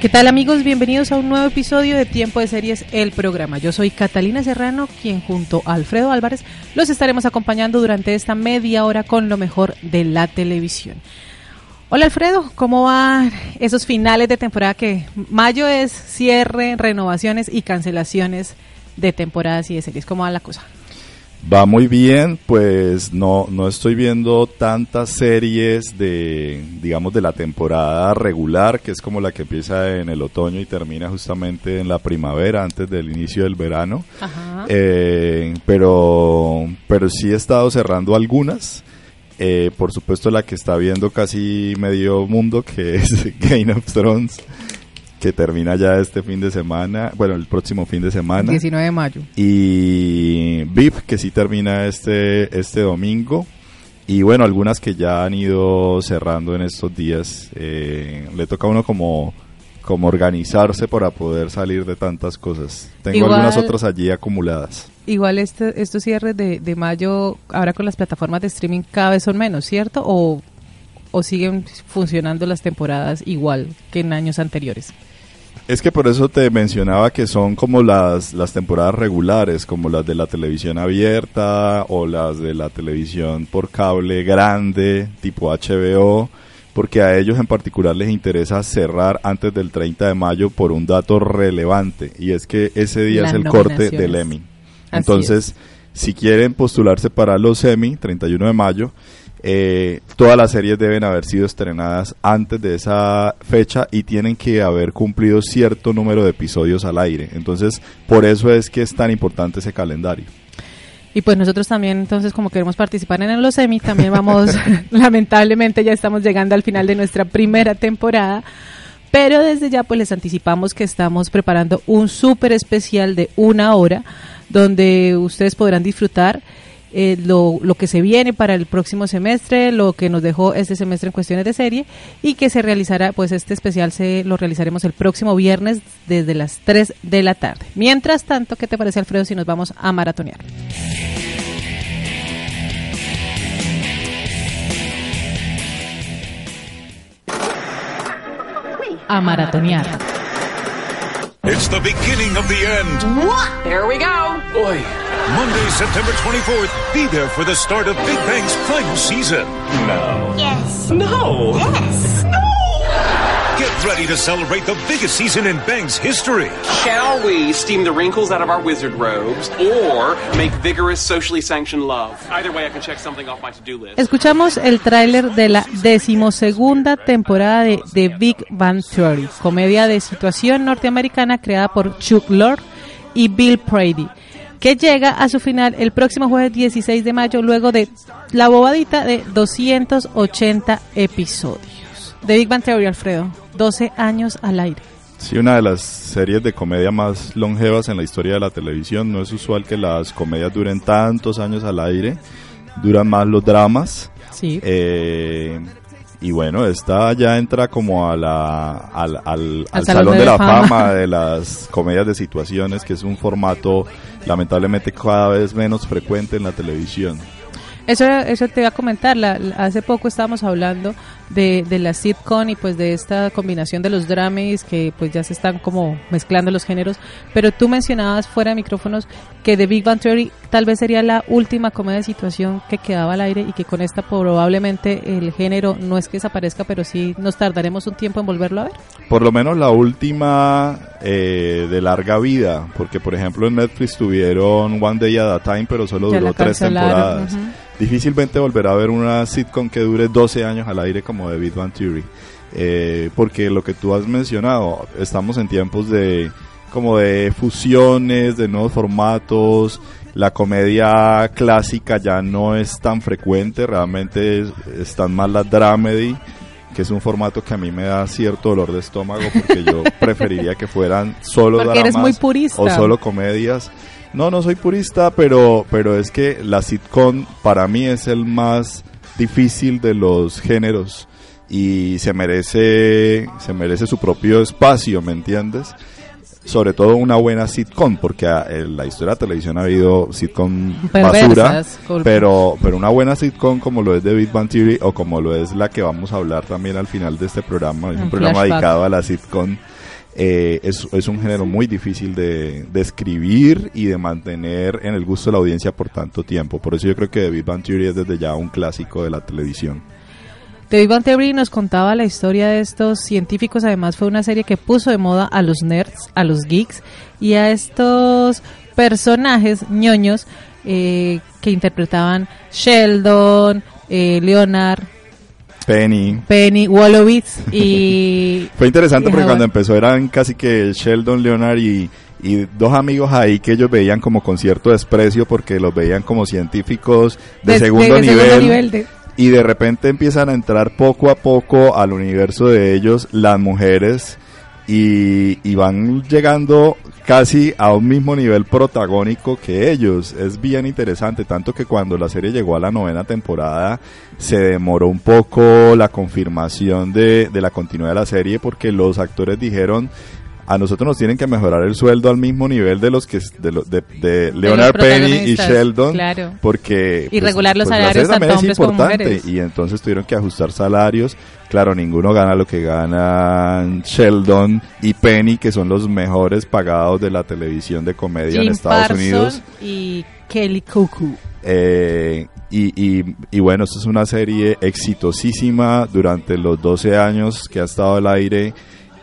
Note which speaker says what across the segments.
Speaker 1: ¿Qué tal amigos? Bienvenidos a un nuevo episodio de Tiempo de Series, el programa. Yo soy Catalina Serrano, quien junto a Alfredo Álvarez los estaremos acompañando durante esta media hora con lo mejor de la televisión. Hola Alfredo, ¿cómo van esos finales de temporada que mayo es cierre, renovaciones y cancelaciones de temporadas y de series? ¿Cómo va la cosa?
Speaker 2: Va muy bien, pues no, no estoy viendo tantas series de, digamos, de la temporada regular, que es como la que empieza en el otoño y termina justamente en la primavera, antes del inicio del verano.
Speaker 1: Ajá.
Speaker 2: Eh, pero, pero sí he estado cerrando algunas. Eh, por supuesto la que está viendo casi medio mundo, que es Game of Thrones, que termina ya este fin de semana, bueno, el próximo fin de semana.
Speaker 1: 19 de mayo.
Speaker 2: Y VIP, que sí termina este, este domingo. Y bueno, algunas que ya han ido cerrando en estos días. Eh, le toca a uno como, como organizarse para poder salir de tantas cosas. Tengo
Speaker 1: Igual-
Speaker 2: algunas otras allí acumuladas.
Speaker 1: Igual este, estos cierres de, de mayo, ahora con las plataformas de streaming cada vez son menos, ¿cierto? O, o siguen funcionando las temporadas igual que en años anteriores.
Speaker 2: Es que por eso te mencionaba que son como las, las temporadas regulares, como las de la televisión abierta o las de la televisión por cable grande, tipo HBO, porque a ellos en particular les interesa cerrar antes del 30 de mayo por un dato relevante, y es que ese día
Speaker 1: Las
Speaker 2: es el corte del Emmy. Entonces, si quieren postularse para los Emmy, 31 de mayo, eh, todas las series deben haber sido estrenadas antes de esa fecha y tienen que haber cumplido cierto número de episodios al aire. Entonces, por eso es que es tan importante ese calendario.
Speaker 1: Y pues nosotros también, entonces, como queremos participar en los Emmy, también vamos, lamentablemente ya estamos llegando al final de nuestra primera temporada. Pero desde ya pues les anticipamos que estamos preparando un súper especial de una hora donde ustedes podrán disfrutar eh, lo, lo que se viene para el próximo semestre, lo que nos dejó este semestre en cuestiones de serie y que se realizará, pues este especial se lo realizaremos el próximo viernes desde las 3 de la tarde. Mientras tanto, ¿qué te parece Alfredo si nos vamos a maratonear? A maratonear.
Speaker 3: It's the beginning of the end.
Speaker 4: What? There we go.
Speaker 3: Boy. Monday, September 24th. Be there for the start of Big Bang's final season. No.
Speaker 5: Yes.
Speaker 3: No.
Speaker 5: Yes.
Speaker 3: Get ready to celebrate the biggest season in Bang's history.
Speaker 6: Shall we steam the wrinkles out of our wizard robes or make vigorous socially sanctioned love? Either way, I can check something off my to-do list.
Speaker 1: Escuchamos el tráiler de la decimosegunda temporada de The Big Bang Theory, comedia de situación norteamericana creada por Chuck Lorre y Bill Prady, que llega a su final el próximo jueves 16 de mayo luego de la bobadita de 280 episodios. The Big Bang Theory, Alfredo, 12 años al aire.
Speaker 2: Sí, una de las series de comedia más longevas en la historia de la televisión. No es usual que las comedias duren tantos años al aire. Duran más los dramas.
Speaker 1: Sí.
Speaker 2: Eh, y bueno, esta ya entra como a la, al, al- al
Speaker 1: Al
Speaker 2: Salón,
Speaker 1: Salón
Speaker 2: de, la
Speaker 1: Fama.
Speaker 2: Fama de las comedias de situaciones, que es un formato lamentablemente cada vez menos frecuente en la televisión.
Speaker 1: Eso, eso te iba a comentar. la- la- hace poco estábamos hablando de, de la sitcom y pues de esta combinación de los dramas que pues ya se están como mezclando los géneros. Pero tú mencionabas fuera de micrófonos que The Big Bang Theory tal vez sería la última comedia de situación que quedaba al aire y que con esta probablemente el género no es que desaparezca, pero sí nos tardaremos un tiempo en volverlo a ver.
Speaker 2: Por lo menos la última eh, de larga vida, porque por ejemplo en Netflix tuvieron One Day at a Time, pero solo duró tres temporadas.
Speaker 1: ujú.
Speaker 2: Difícilmente volverá a ver una sitcom que dure 12 años al aire como The Big Bang Theory. Eh, porque lo que tú has mencionado, estamos en tiempos de como de fusiones, de nuevos formatos, la comedia clásica ya no es tan frecuente, realmente es- están más las dramedy que es un formato que a mí me da cierto dolor de estómago porque yo preferiría que fueran solo
Speaker 1: Porque eres muy purista.
Speaker 2: o solo comedias. No, no soy purista, pero, pero es que la sitcom para mí es el más difícil de los géneros y se merece, se merece su propio espacio, ¿me entiendes? Sobre todo una buena sitcom, porque en la historia de la televisión ha habido sitcom basura, pero, pero una buena sitcom como lo es The Big Bang Theory o como lo es la que vamos a hablar también al final de este programa, es un
Speaker 1: Un
Speaker 2: programa
Speaker 1: flashback.
Speaker 2: dedicado a la sitcom, eh, es, es un género muy difícil de, de escribir y de mantener en el gusto de la audiencia por tanto tiempo. Por eso yo creo que The Big Bang Theory es desde ya un clásico de la televisión.
Speaker 1: The Big Bang Theory nos contaba la historia de estos científicos, además fue una serie que puso de moda a los nerds, a los geeks y a estos personajes ñoños eh, que interpretaban Sheldon, eh, Leonard,
Speaker 2: Penny.
Speaker 1: Penny, Wolowitz y...
Speaker 2: Fue interesante
Speaker 1: y
Speaker 2: porque
Speaker 1: Howard.
Speaker 2: cuando empezó eran casi que Sheldon, Leonard y, y dos amigos ahí que ellos veían como con cierto desprecio porque los veían como científicos de, segundo,
Speaker 1: de
Speaker 2: nivel,
Speaker 1: segundo nivel de-
Speaker 2: y de repente empiezan a entrar poco a poco al universo de ellos las mujeres y, van llegando casi a un mismo nivel protagónico que ellos. Es bien interesante, tanto que cuando la serie llegó a la novena temporada se demoró un poco la confirmación de, de la continuidad de la serie porque los actores dijeron a nosotros nos tienen que mejorar el sueldo al mismo nivel de los que de, lo- de, de Leonard Penny y Sheldon
Speaker 1: claro.
Speaker 2: porque
Speaker 1: Y regular los
Speaker 2: la
Speaker 1: salarios
Speaker 2: serie
Speaker 1: tanto
Speaker 2: es
Speaker 1: hombres como
Speaker 2: importante
Speaker 1: mujeres.
Speaker 2: y entonces tuvieron que ajustar salarios. Claro, ninguno gana lo que ganan Sheldon y Penny, que son los mejores pagados de la televisión de comedia en
Speaker 1: Jim
Speaker 2: Estados
Speaker 1: Parsons
Speaker 2: Unidos.
Speaker 1: y Kelly Cuckoo.
Speaker 2: Eh, y, y, y bueno, esto es una serie exitosísima durante los 12 años que ha estado al aire.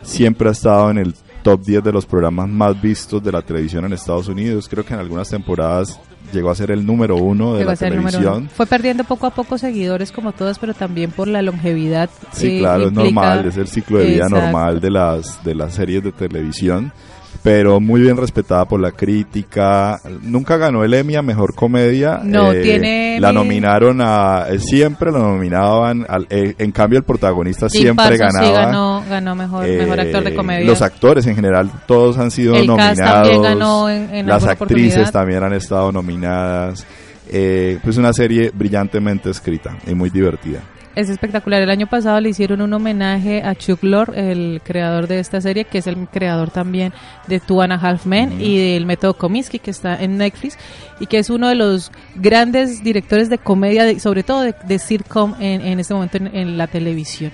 Speaker 2: Siempre ha estado en el top 10 de los programas más vistos de la televisión en Estados Unidos. Creo que en algunas temporadas llegó a ser el número uno de
Speaker 1: Llegó
Speaker 2: la televisión.
Speaker 1: uno. Fue perdiendo poco a poco seguidores como todas, pero también por la longevidad.
Speaker 2: Sí,
Speaker 1: eh,
Speaker 2: claro, es normal, es el ciclo de vida
Speaker 1: Exacto.
Speaker 2: normal de las de las series de televisión, pero muy bien respetada por la crítica. Nunca ganó el Emmy a mejor comedia.
Speaker 1: No, tiene
Speaker 2: La nominaron a eh, siempre la nominaban, al- eh, en cambio el protagonista
Speaker 1: Jim
Speaker 2: siempre ganaba.
Speaker 1: sí ganó, ganó mejor, mejor actor de
Speaker 2: Eh,
Speaker 1: comedia.
Speaker 2: Los actores en general todos han sido
Speaker 1: El
Speaker 2: nominados.
Speaker 1: también ganó en- en
Speaker 2: las actrices también han estado nominadas. Eh, pues una serie brillantemente escrita y muy divertida.
Speaker 1: Es espectacular. El año pasado le hicieron un homenaje a Chuck Lorre, el creador de esta serie, que es el creador también de Two and a Half Men y del método Kominsky, que está en Netflix, y que es uno de los grandes directores de comedia, de- sobre todo de, de sitcom en, en este momento en, en la televisión.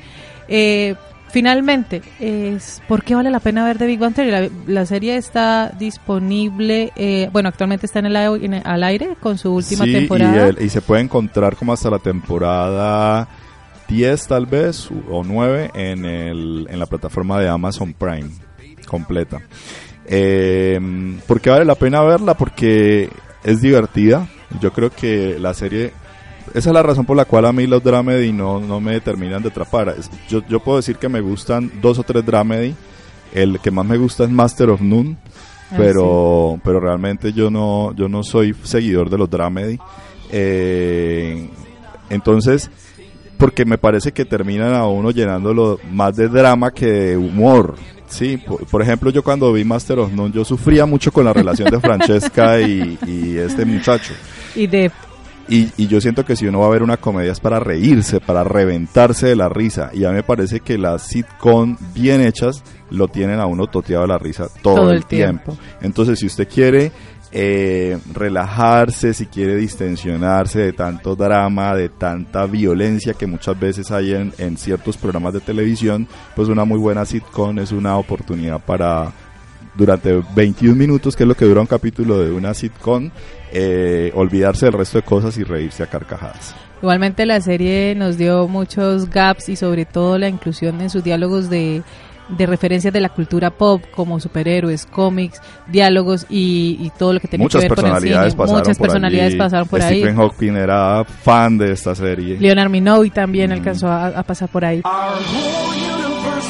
Speaker 1: Eh, finalmente, es, ¿por qué vale la pena ver The Big Bang Theory? La, la serie está disponible, eh, bueno, actualmente está en el, en el- al aire con su última
Speaker 2: Sí,
Speaker 1: temporada.
Speaker 2: Y, el- y se puede encontrar como hasta la temporada 10 tal vez o 9 en, el, en la plataforma de Amazon Prime completa. Eh, ¿Por qué vale la pena verla? Porque es divertida. Yo creo que la serie... Esa es la razón por la cual a mí los dramedy no, no me terminan de atrapar. Yo, yo puedo decir que me gustan dos o tres dramedy. El que más me gusta es Master of None
Speaker 1: Ah,
Speaker 2: pero pero realmente yo no yo no soy seguidor de los dramedy Eh, entonces porque me parece que terminan a uno llenándolo más de drama que de humor sí por, por ejemplo yo cuando vi Master of None yo sufría mucho con la relación de Francesca y, y este muchacho
Speaker 1: y de
Speaker 2: y, y yo siento que si uno va a ver una comedia es para reírse, para reventarse de la risa. Y a mí me parece que las sitcom bien hechas lo tienen a uno toteado de la risa todo,
Speaker 1: Todo
Speaker 2: el, tiempo. Entonces, si usted quiere eh, relajarse, si quiere distensionarse de tanto drama, de tanta violencia que muchas veces hay en, ciertos programas de televisión, pues una muy buena sitcom es una oportunidad para durante 21 minutos, que es lo que dura un capítulo de una sitcom, eh, olvidarse del resto de cosas y reírse a carcajadas.
Speaker 1: Igualmente la serie nos dio muchos gaps y sobre todo la inclusión en sus diálogos de, de referencias de la cultura pop como superhéroes, cómics, diálogos y, y todo lo que tenía
Speaker 2: Muchas
Speaker 1: que ver con el
Speaker 2: personalidades
Speaker 1: cine.
Speaker 2: pasaron
Speaker 1: Muchas
Speaker 2: por
Speaker 1: personalidades
Speaker 2: allí.
Speaker 1: pasaron por
Speaker 2: Stephen
Speaker 1: ahí.
Speaker 2: Hawking era fan de esta serie.
Speaker 1: Leonard Minogue también
Speaker 2: Mm.
Speaker 1: alcanzó a, a pasar por ahí.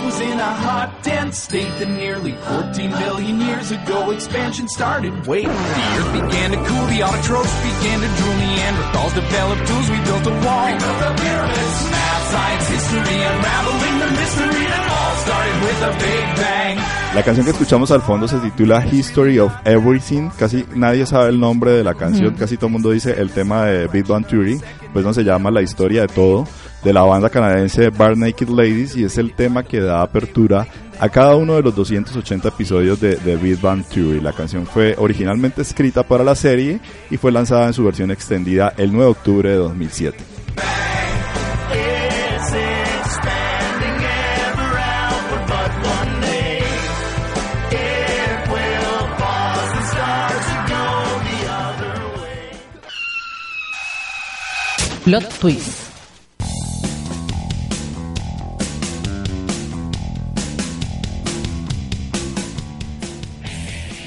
Speaker 4: Was in a hot, dense state that nearly 14 billion years ago expansion started. Wait, the earth began to cool, the autotrophs began to drool, Neanderthals developed tools, we built a wall. We built the pyramids, math, science, history, unraveling the mystery that all started with a big bang.
Speaker 2: La canción que escuchamos al fondo se titula History of Everything. Casi nadie sabe el nombre de la canción, casi todo el mundo dice el tema de Big Bang Theory, pues no se llama La historia de todo, de la banda canadiense Bar Naked Ladies y es el tema que da apertura a cada uno de los 280 episodios de, de Big Bang Theory. La canción fue originalmente escrita para la serie y fue lanzada en su versión extendida el 9 de octubre de 2007.
Speaker 4: It's expanding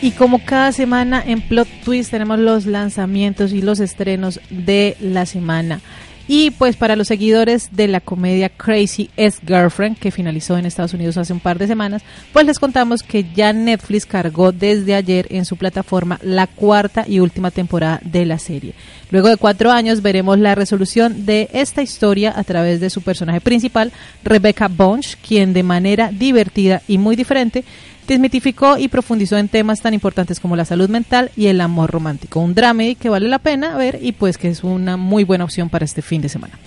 Speaker 1: Y como cada semana en Plot Twist tenemos los lanzamientos y los estrenos de la semana. Y pues para los seguidores de la comedia Crazy Ex Girlfriend, que finalizó en Estados Unidos hace un par de semanas, pues les contamos que ya Netflix cargó desde ayer en su plataforma la cuarta y última temporada de la serie. Luego de cuatro años veremos la resolución de esta historia a través de su personaje principal, Rebecca Bunch, quien de manera divertida y muy diferente desmitificó y profundizó en temas tan importantes como la salud mental y el amor romántico. Un drama que vale la pena ver y pues que es una muy buena opción para este fin de semana.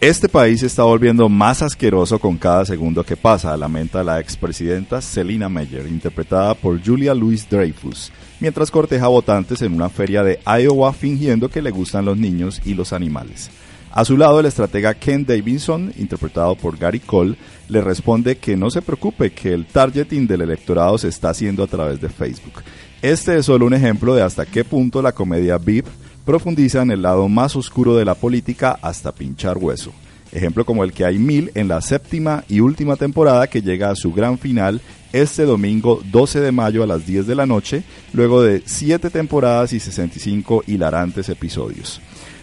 Speaker 2: Este país se está volviendo más asqueroso con cada segundo que pasa, lamenta la expresidenta Selina Meyer, interpretada por Julia Louis Dreyfus, mientras corteja votantes en una feria de Iowa fingiendo que le gustan los niños y los animales. A su lado, el estratega Ken Davidson, interpretado por Gary Cole, le responde que no se preocupe, que el targeting del electorado se está haciendo a través de Facebook. Este es solo un ejemplo de hasta qué punto la comedia VIP profundiza en el lado más oscuro de la política hasta pinchar hueso. Ejemplo como el que hay mil en la séptima y última temporada que llega a su gran final este domingo 12 de mayo a las 10 de la noche, luego de 7 temporadas y 65 hilarantes episodios.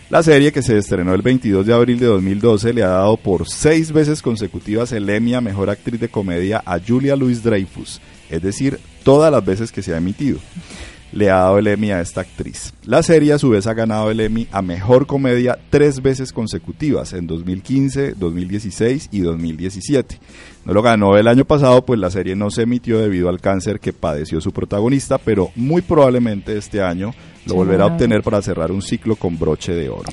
Speaker 2: La serie, que se estrenó el 22 de abril de 2012, le ha dado por seis veces consecutivas el Emmy a Mejor Actriz de Comedia a Julia Louis Dreyfus, es decir, todas las veces que se ha emitido. Le ha dado el Emmy a esta actriz. La serie a su vez ha ganado el Emmy a Mejor Comedia tres veces consecutivas, en 2015, 2016 y 2017. No lo ganó el año pasado, pues la serie no se emitió debido al cáncer que padeció su protagonista, pero muy probablemente este año lo volverá a obtener para cerrar un ciclo con broche de oro.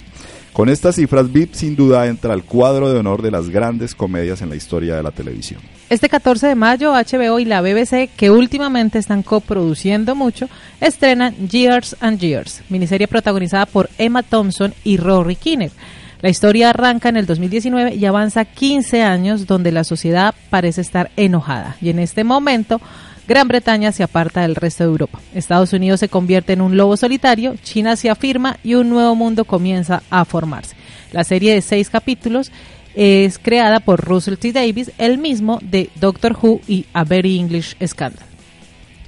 Speaker 2: Con estas cifras, VIP sin duda entra al cuadro de honor de las grandes comedias en la historia de la televisión.
Speaker 1: Este 14 de mayo, HBO y la BBC, que últimamente están coproduciendo mucho, estrenan Years and Years, miniserie protagonizada por Emma Thompson y Rory Kinnear. La historia arranca en el 2019 y avanza 15 años donde la sociedad parece estar enojada. Y en este momento, Gran Bretaña se aparta del resto de Europa. Estados Unidos se convierte en un lobo solitario, China se afirma y un nuevo mundo comienza a formarse. La serie de seis capítulos es creada por Russell T. Davis, el mismo de Doctor Who y A Very English Scandal.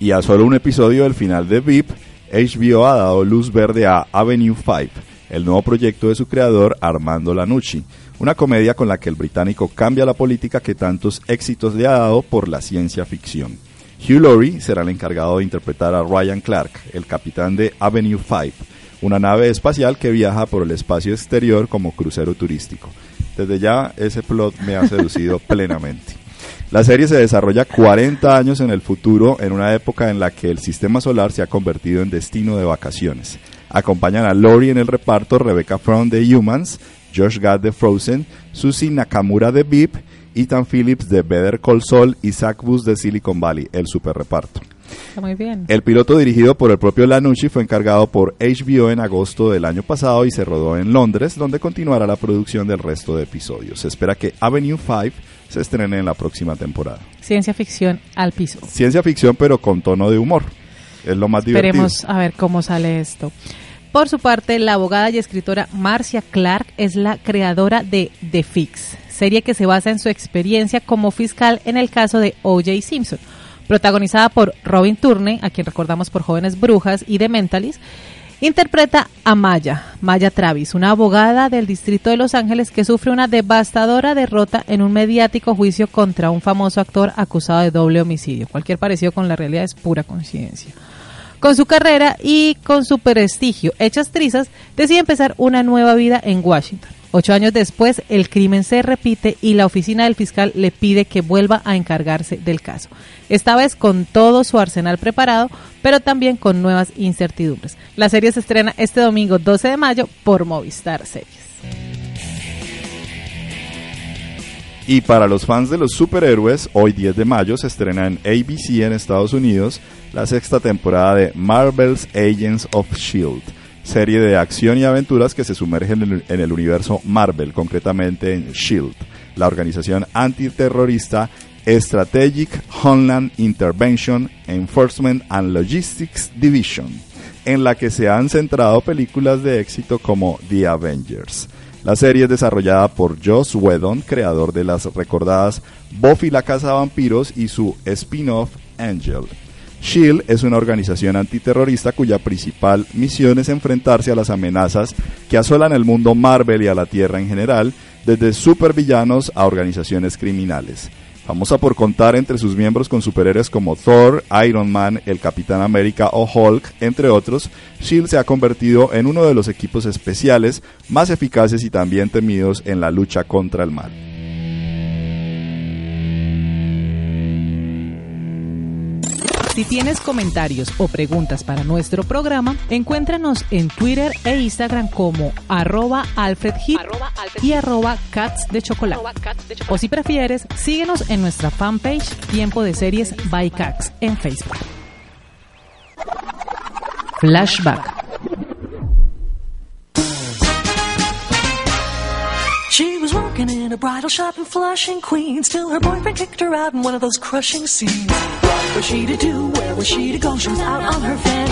Speaker 2: Y a solo un episodio del final de VIP, HBO ha dado luz verde a Avenue 5, el nuevo proyecto de su creador Armando Lanucci, una comedia con la que el británico cambia la política que tantos éxitos le ha dado por la ciencia ficción. Hugh Laurie será el encargado de interpretar a Ryan Clark, el capitán de Avenue 5, una nave espacial que viaja por el espacio exterior como crucero turístico. Desde ya ese plot me ha seducido plenamente. La serie se desarrolla 40 años en el futuro, en una época en la que el sistema solar se ha convertido en destino de vacaciones. Acompañan a Laurie en el reparto Rebecca Fromm de Humans, Josh Gad de Frozen, Susie Nakamura de VIP, Ethan Phillips de Better Call Saul y Zach Bus de Silicon Valley, el super reparto.
Speaker 1: Está muy bien.
Speaker 2: El piloto dirigido por el propio Lanucci fue encargado por HBO en agosto del año pasado y se rodó en Londres, donde continuará la producción del resto de episodios. Se espera que Avenue 5 se estrene en la próxima temporada.
Speaker 1: Ciencia ficción al piso.
Speaker 2: Ciencia ficción, pero con tono de humor. Es lo más divertido.
Speaker 1: Esperemos a ver cómo sale esto. Por su parte, la abogada y escritora Marcia Clark es la creadora de The Fix, serie que se basa en su experiencia como fiscal en el caso de O.J. Simpson, protagonizada por Robin Turner, a quien recordamos por Jóvenes Brujas y The Mentalist. Interpreta a Maya, Maya Travis, una abogada del distrito de Los Ángeles que sufre una devastadora derrota en un mediático juicio contra un famoso actor acusado de doble homicidio. Cualquier parecido con la realidad es pura coincidencia. Con su carrera y con su prestigio hechas trizas, decide empezar una nueva vida en Washington. Ocho años después, el crimen se repite y la oficina del fiscal le pide que vuelva a encargarse del caso. Esta vez con todo su arsenal preparado, pero también con nuevas incertidumbres. La serie se estrena este domingo 12 de mayo por Movistar Series.
Speaker 2: Y para los fans de los superhéroes, hoy 10 de mayo se estrena en ABC en Estados Unidos la sexta temporada de Marvel's Agents of Shield serie de acción y aventuras que se sumergen en el, universo Marvel, concretamente en SHIELD, la organización antiterrorista Strategic Homeland Intervention Enforcement and Logistics Division, en la que se han centrado películas de éxito como The Avengers. La serie es desarrollada por Joss Whedon, creador de las recordadas Buffy la Casa de Vampiros y su spin-off Angel. SHIELD es una organización antiterrorista cuya principal misión es enfrentarse a las amenazas que asolan el mundo Marvel y a la Tierra en general, desde supervillanos a organizaciones criminales. Famosa por contar entre sus miembros con superhéroes como Thor, Iron Man, el Capitán América o Hulk, entre otros, SHIELD se ha convertido en uno de los equipos especiales más eficaces y también temidos en la lucha contra el mal.
Speaker 1: Si tienes comentarios o preguntas para nuestro programa, encuéntranos en Twitter e Instagram como arroba alfredhit y arroba cats de chocolate. O si prefieres, síguenos en nuestra fanpage Tiempo de Series by Cax en Facebook. Flashback.
Speaker 5: She was working in a bridal shop in Flushing, Queens, till her boyfriend kicked her out in one of those crushing scenes. What was she to do? Where was she to go? She was out on her fanny.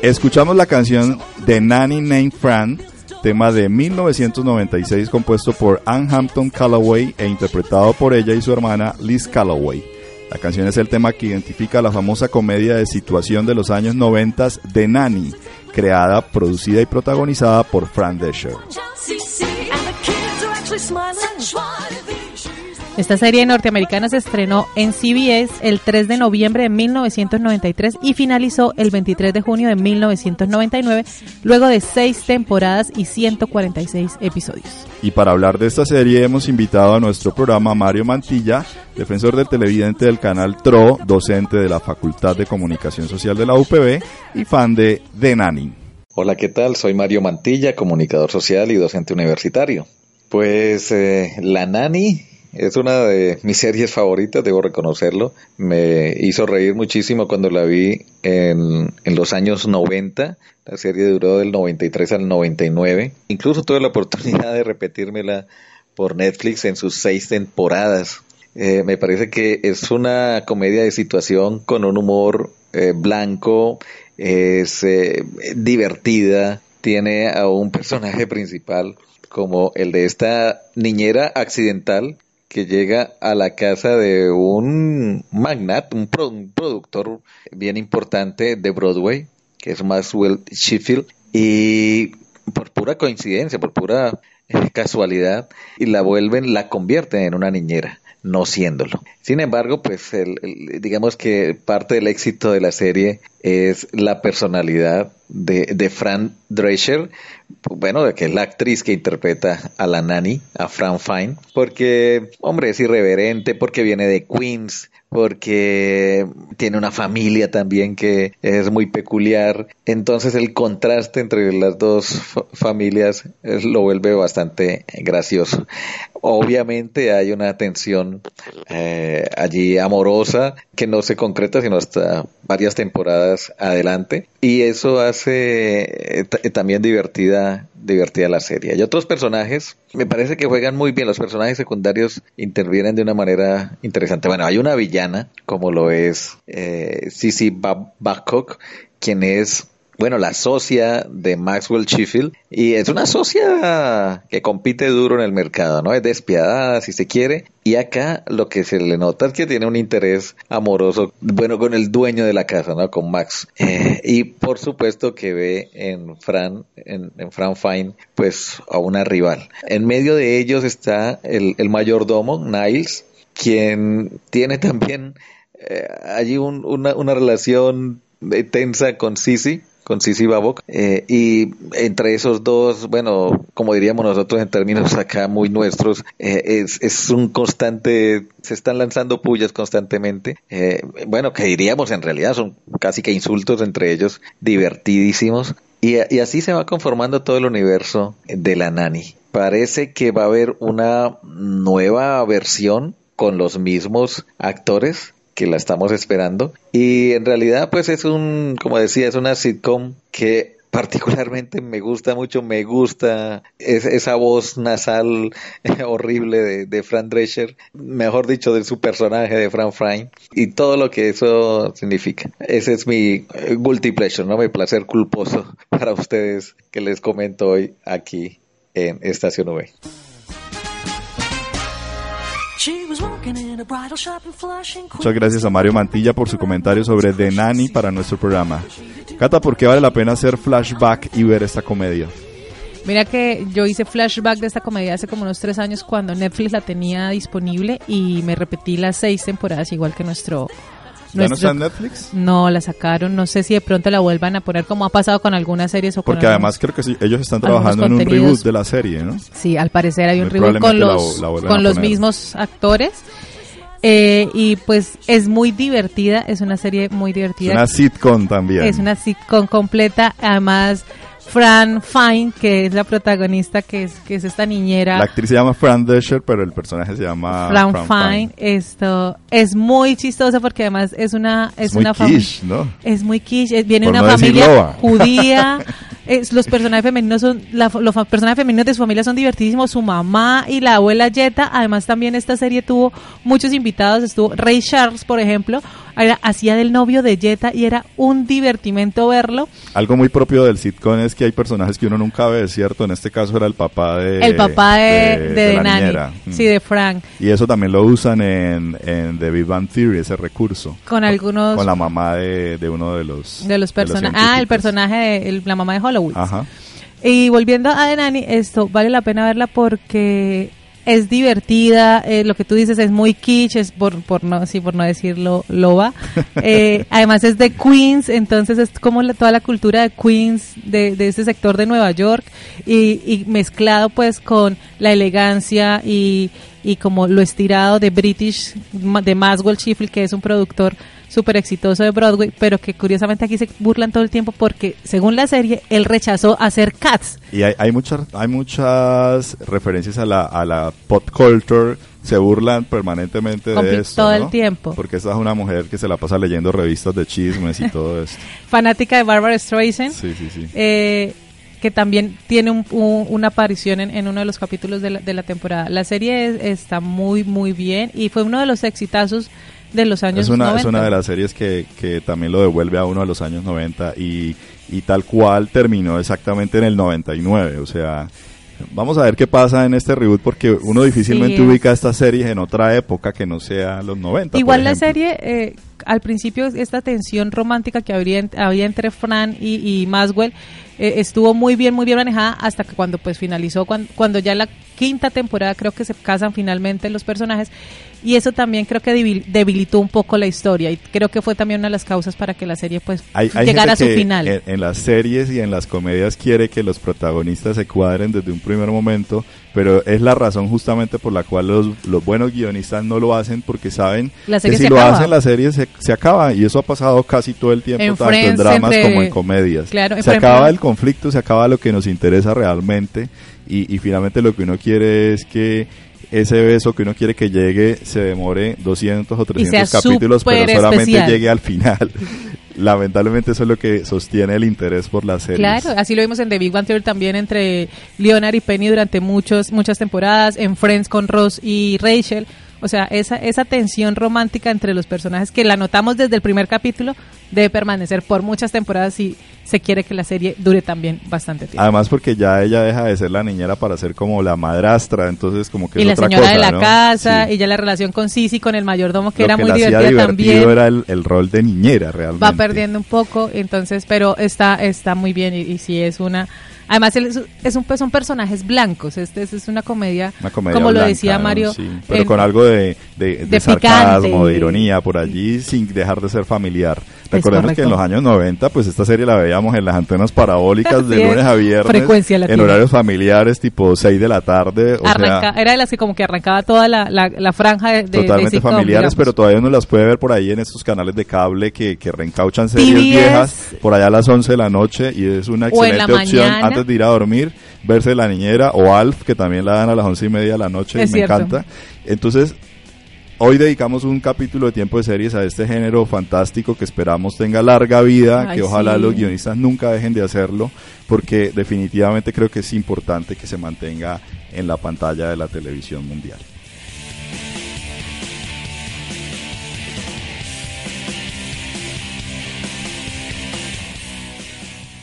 Speaker 2: Escuchamos la canción de Nanny Named Fran, tema de 1996 compuesto por Ann Hampton Calloway e interpretado por ella y su hermana Liz Calloway. La canción es el tema que identifica la famosa comedia de situación de los años 90 de Nanny, creada, producida y protagonizada por Fran Drescher.
Speaker 1: Esta serie norteamericana se estrenó en CBS el 3 de noviembre de 1993 y finalizó el 23 de junio de 1999, luego de seis temporadas y 146 episodios.
Speaker 2: Y para hablar de esta serie hemos invitado a nuestro programa a Mario Mantilla, defensor del televidente del canal TRO, docente de la Facultad de Comunicación Social de la UPB y fan de The Nanny.
Speaker 7: Hola, ¿qué tal? Soy Mario Mantilla, comunicador social y docente universitario. Pues eh, La Nani es una de mis series favoritas, debo reconocerlo. Me hizo reír muchísimo cuando la vi en, en los años 90. La serie duró del 93 al 99. Incluso tuve la oportunidad de repetírmela por Netflix en sus seis temporadas. Eh, me parece que es una comedia de situación con un humor eh, blanco, es eh, divertida, tiene a un personaje principal como el de esta niñera accidental que llega a la casa de un magnate, un, pro- un productor bien importante de Broadway, que es Maxwell Sheffield, y por pura coincidencia, por pura eh, casualidad, y la vuelven, la convierten en una niñera, no siéndolo. Sin embargo, pues el- digamos que parte del éxito de la serie es la personalidad de, de Fran Drescher, bueno, que es la actriz que interpreta a la nani, a Fran Fine, porque, hombre, es irreverente, porque viene de Queens, porque tiene una familia también que es muy peculiar. Entonces el contraste entre las dos fa- familias es- lo vuelve bastante gracioso. Obviamente hay una tensión eh, allí amorosa que no se concreta sino hasta varias temporadas adelante y eso hace eh, t- también divertida divertida la serie. Hay otros personajes, me parece que juegan muy bien, los personajes secundarios intervienen de una manera interesante. Bueno, hay una villana como lo es eh, Babcock, quien es bueno, la socia de Maxwell Sheffield y es una socia que compite duro en el mercado, ¿no? Es despiadada si se quiere y acá lo que se le nota es que tiene un interés amoroso, bueno, con el dueño de la casa, ¿no? Con Max. Eh, y por supuesto que ve en Fran, en, Fran Fine, pues a una rival. En medio de ellos está el mayordomo, Niles, quien tiene también eh, allí un, una, relación tensa con Sisi con Sisi Babok. Eh, y entre esos dos, bueno, como diríamos nosotros en términos acá muy nuestros, eh, es, un constante, se están lanzando pullas constantemente. Bueno, que diríamos en realidad son casi que insultos entre ellos, divertidísimos. Y así se va conformando todo el universo de la Nani. Parece que va a haber una nueva versión con los mismos actores que la estamos esperando. Y en realidad, pues es un, como decía, es una sitcom que particularmente me gusta mucho, me gusta esa voz nasal horrible de, de, Fran Drescher, mejor dicho, de su personaje de Fran Fine y todo lo que eso significa. Ese es mi guilty pleasure, ¿no? Mi placer culposo para ustedes que les comento hoy aquí en Estación V.
Speaker 2: Muchas gracias a Mario Mantilla por su comentario sobre The Nanny para nuestro programa. Cata, ¿por qué vale la pena hacer flashback y ver esta comedia?
Speaker 1: Mira que yo hice flashback de esta comedia hace como unos tres años cuando Netflix la tenía disponible y me repetí las seis temporadas igual que nuestro
Speaker 2: ¿Ya no está en Netflix?
Speaker 1: No, la sacaron. No sé si de pronto la vuelvan a poner como ha pasado con algunas series o
Speaker 2: Porque además creo que sí, ellos están trabajando en un reboot de la serie, ¿no?
Speaker 1: Sí, al parecer hay un reboot con los, la, la con los mismos actores. Eh, y pues es muy divertida, es una serie muy divertida.
Speaker 2: Es una sitcom también.
Speaker 1: Es una sitcom completa, además Fran Fine, que es la protagonista, que es, que es esta niñera.
Speaker 2: La actriz se llama Fran Drescher, pero el personaje se llama
Speaker 1: Fran, Fine. Esto es muy chistoso porque además es una es
Speaker 2: muy
Speaker 1: una
Speaker 2: quiche, ¿no?
Speaker 1: Es muy quiche, viene una familia judía. es, los personajes femeninos son la, los personajes femeninos de su familia son divertidísimos, su mamá y la abuela Jetta, además también esta serie tuvo muchos invitados, estuvo Ray Charles, por ejemplo, hacía del novio de Jetta y era un divertimento verlo.
Speaker 2: Algo muy propio del sitcom es que hay personajes que uno nunca ve, ¿cierto? En este caso era el papá de...
Speaker 1: El papá de, de, de, de Nani. Sí, de Frank.
Speaker 2: Y eso también lo usan en, en The Big Bang Theory, ese recurso.
Speaker 1: Con algunos...
Speaker 2: Con la mamá de, de uno de los...
Speaker 1: De los personajes. Ah, el personaje de el, la mamá de Holloway.
Speaker 2: Ajá.
Speaker 1: Y volviendo a The Nanny, esto vale la pena verla porque es divertida, eh, lo que tú dices es muy kitsch, es por, por no, sí, por no decirlo loba. Eh, además es de Queens, entonces es como la, toda la cultura de Queens, de, de ese sector de Nueva York, y, y mezclado pues con la elegancia y, y como lo estirado de British, de Maswell Sheffield, que es un productor súper exitoso de Broadway, pero que curiosamente aquí se burlan todo el tiempo porque, según la serie, él rechazó hacer Cats.
Speaker 2: Y hay, hay, muchas, hay muchas referencias a la, a la pop culture, se burlan permanentemente
Speaker 1: Compl
Speaker 2: de esto.
Speaker 1: Todo
Speaker 2: ¿no?
Speaker 1: el tiempo.
Speaker 2: Porque esta es una mujer que se la pasa leyendo revistas de chismes y todo esto.
Speaker 1: Fanática de Barbara Streisand.
Speaker 2: Sí, sí, sí.
Speaker 1: Eh, que también tiene un, un, una aparición en, en, uno de los capítulos de la, de la temporada. La serie es, está muy, muy bien y fue uno de los exitazos de los años
Speaker 2: es una,
Speaker 1: 90.
Speaker 2: Es una de las series que, que también lo devuelve a uno de los años 90 y, y tal cual terminó exactamente en el 99. O sea, vamos a ver qué pasa en este reboot porque uno difícilmente
Speaker 1: Sí.
Speaker 2: ubica estas series en otra época que no sea los 90.
Speaker 1: Igual la serie, eh, al principio, esta tensión romántica que habría, había entre Fran y, y Maswell eh, estuvo muy bien, muy bien manejada hasta que cuando pues finalizó, cuando, cuando ya la quinta temporada creo que se casan finalmente los personajes y eso también creo que debil- debilitó un poco la historia y creo que fue también una de las causas para que la serie pues
Speaker 2: Hay, hay
Speaker 1: llegara a
Speaker 2: gente
Speaker 1: su
Speaker 2: que
Speaker 1: final.
Speaker 2: En, en las series y en las comedias quiere que los protagonistas se cuadren desde un primer momento, pero es la razón justamente por la cual los, los buenos guionistas no lo hacen porque saben que si lo
Speaker 1: acaba.
Speaker 2: hacen la serie se, se acaba y eso ha pasado casi todo el tiempo
Speaker 1: En
Speaker 2: tanto en
Speaker 1: Friends,
Speaker 2: dramas
Speaker 1: entre-
Speaker 2: como en comedias.
Speaker 1: Claro,
Speaker 2: se
Speaker 1: por
Speaker 2: acaba
Speaker 1: ejemplo-
Speaker 2: el conflicto, se acaba lo que nos interesa realmente y, y finalmente lo que uno quiere es que ese beso que uno quiere que llegue se demore 200 o 300
Speaker 1: sea
Speaker 2: capítulos, pero solamente
Speaker 1: especial.
Speaker 2: llegue al final. Lamentablemente eso es lo que sostiene el interés por la serie.
Speaker 1: Claro, así lo vimos en The Big Bang Theory también entre Leonard y Penny durante muchos, muchas temporadas, en Friends con Ross y Rachel. O sea, esa, esa tensión romántica entre los personajes que la notamos desde el primer capítulo debe permanecer por muchas temporadas y se quiere que la serie dure también bastante tiempo.
Speaker 2: Además porque ya ella deja de ser la niñera para ser como la madrastra, entonces como que
Speaker 1: y
Speaker 2: es
Speaker 1: la
Speaker 2: otra
Speaker 1: señora
Speaker 2: cosa,
Speaker 1: de la
Speaker 2: ¿no?
Speaker 1: casa
Speaker 2: Sí.
Speaker 1: y ya la relación con Sisi, con el mayordomo que
Speaker 2: Lo
Speaker 1: era
Speaker 2: que
Speaker 1: muy divertida también.
Speaker 2: era el, el rol de niñera realmente.
Speaker 1: va perdiendo un poco, entonces, pero está está muy bien y, y sí es una además él es, un son personajes blancos, este, es- es una comedia,
Speaker 2: Una comedia
Speaker 1: como lo decía. Mario,
Speaker 2: Sí, pero
Speaker 1: en-
Speaker 2: con algo de, de, de
Speaker 1: de
Speaker 2: sarcasmo,
Speaker 1: picante.
Speaker 2: de ironía por allí, sin dejar de ser familiar. Recordemos que en los años 90, pues esta serie la veíamos en las antenas parabólicas de lunes a viernes,
Speaker 1: Frecuencia
Speaker 2: en horarios familiares tipo 6 de la tarde, o
Speaker 1: arranca,
Speaker 2: sea,
Speaker 1: era de las que como que arrancaba toda la, la, la franja de, de- de
Speaker 2: totalmente
Speaker 1: sitcom,
Speaker 2: familiares,
Speaker 1: digamos.
Speaker 2: pero todavía uno las puede ver por ahí en estos canales de cable que, que reencauchan series
Speaker 1: TBS.
Speaker 2: viejas por allá a las 11 de la noche y es una excelente opción
Speaker 1: mañana.
Speaker 2: antes de ir a dormir, verse La Niñera o Alf, que también la dan a las 11 y media de la noche
Speaker 1: Es
Speaker 2: y me
Speaker 1: cierto.
Speaker 2: encanta. Entonces, Hoy dedicamos un capítulo de tiempo de series a este género fantástico que esperamos tenga larga vida,
Speaker 1: Ay,
Speaker 2: que ojalá
Speaker 1: sí.
Speaker 2: los guionistas nunca dejen de hacerlo, porque definitivamente creo que es importante que se mantenga en la pantalla de la televisión mundial.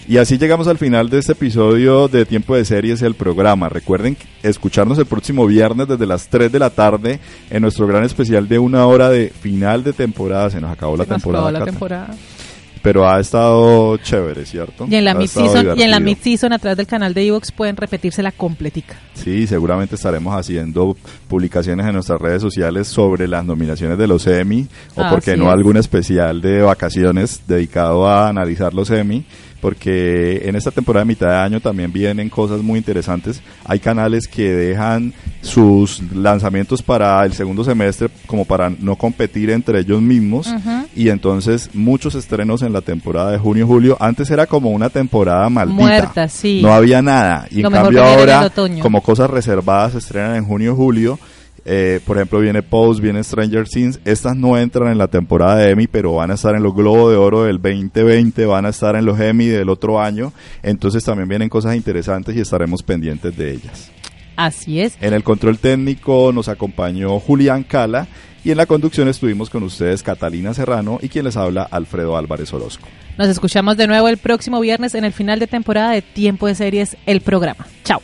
Speaker 2: Y así llegamos al final de este episodio de Tiempo de Series, el programa. Recuerden escucharnos el próximo viernes desde las 3 de la tarde en nuestro gran especial de una hora de final de temporada. Se nos acabó la
Speaker 1: Se nos
Speaker 2: temporada.
Speaker 1: acabó la temporada.
Speaker 2: Pero ha estado chévere, ¿cierto?
Speaker 1: Y en la
Speaker 2: Ha
Speaker 1: mid
Speaker 2: estado
Speaker 1: season, y en la mid season a través del canal de Evox pueden repetirse la completica.
Speaker 2: Sí, seguramente estaremos haciendo publicaciones en nuestras redes sociales sobre las nominaciones de los Emmy o
Speaker 1: Así
Speaker 2: por qué no
Speaker 1: es.
Speaker 2: algún especial de vacaciones dedicado a analizar los Emmy porque en esta temporada de mitad de año también vienen cosas muy interesantes. Hay canales que dejan sus lanzamientos para el segundo semestre como para no competir entre ellos mismos y entonces muchos estrenos en la temporada de junio-julio. Antes era como una temporada maldita.
Speaker 1: Muerta, sí.
Speaker 2: No había nada. Y
Speaker 1: Lo
Speaker 2: en cambio
Speaker 1: en
Speaker 2: ahora, como cosas reservadas se estrenan en junio julio. Eh, por ejemplo, viene Pose, viene Stranger Things. Estas no entran en la temporada de Emmy, pero van a estar en los Globos de Oro del 2020, van a estar en los Emmy del otro año. Entonces también vienen cosas interesantes y estaremos pendientes de ellas.
Speaker 1: Así es.
Speaker 2: En el control técnico nos acompañó Julián Cala y en la conducción estuvimos con ustedes Catalina Serrano y quien les habla Alfredo Álvarez Orozco.
Speaker 1: Nos escuchamos de nuevo el próximo viernes en el final de temporada de Tiempo de Series, el programa. Chao.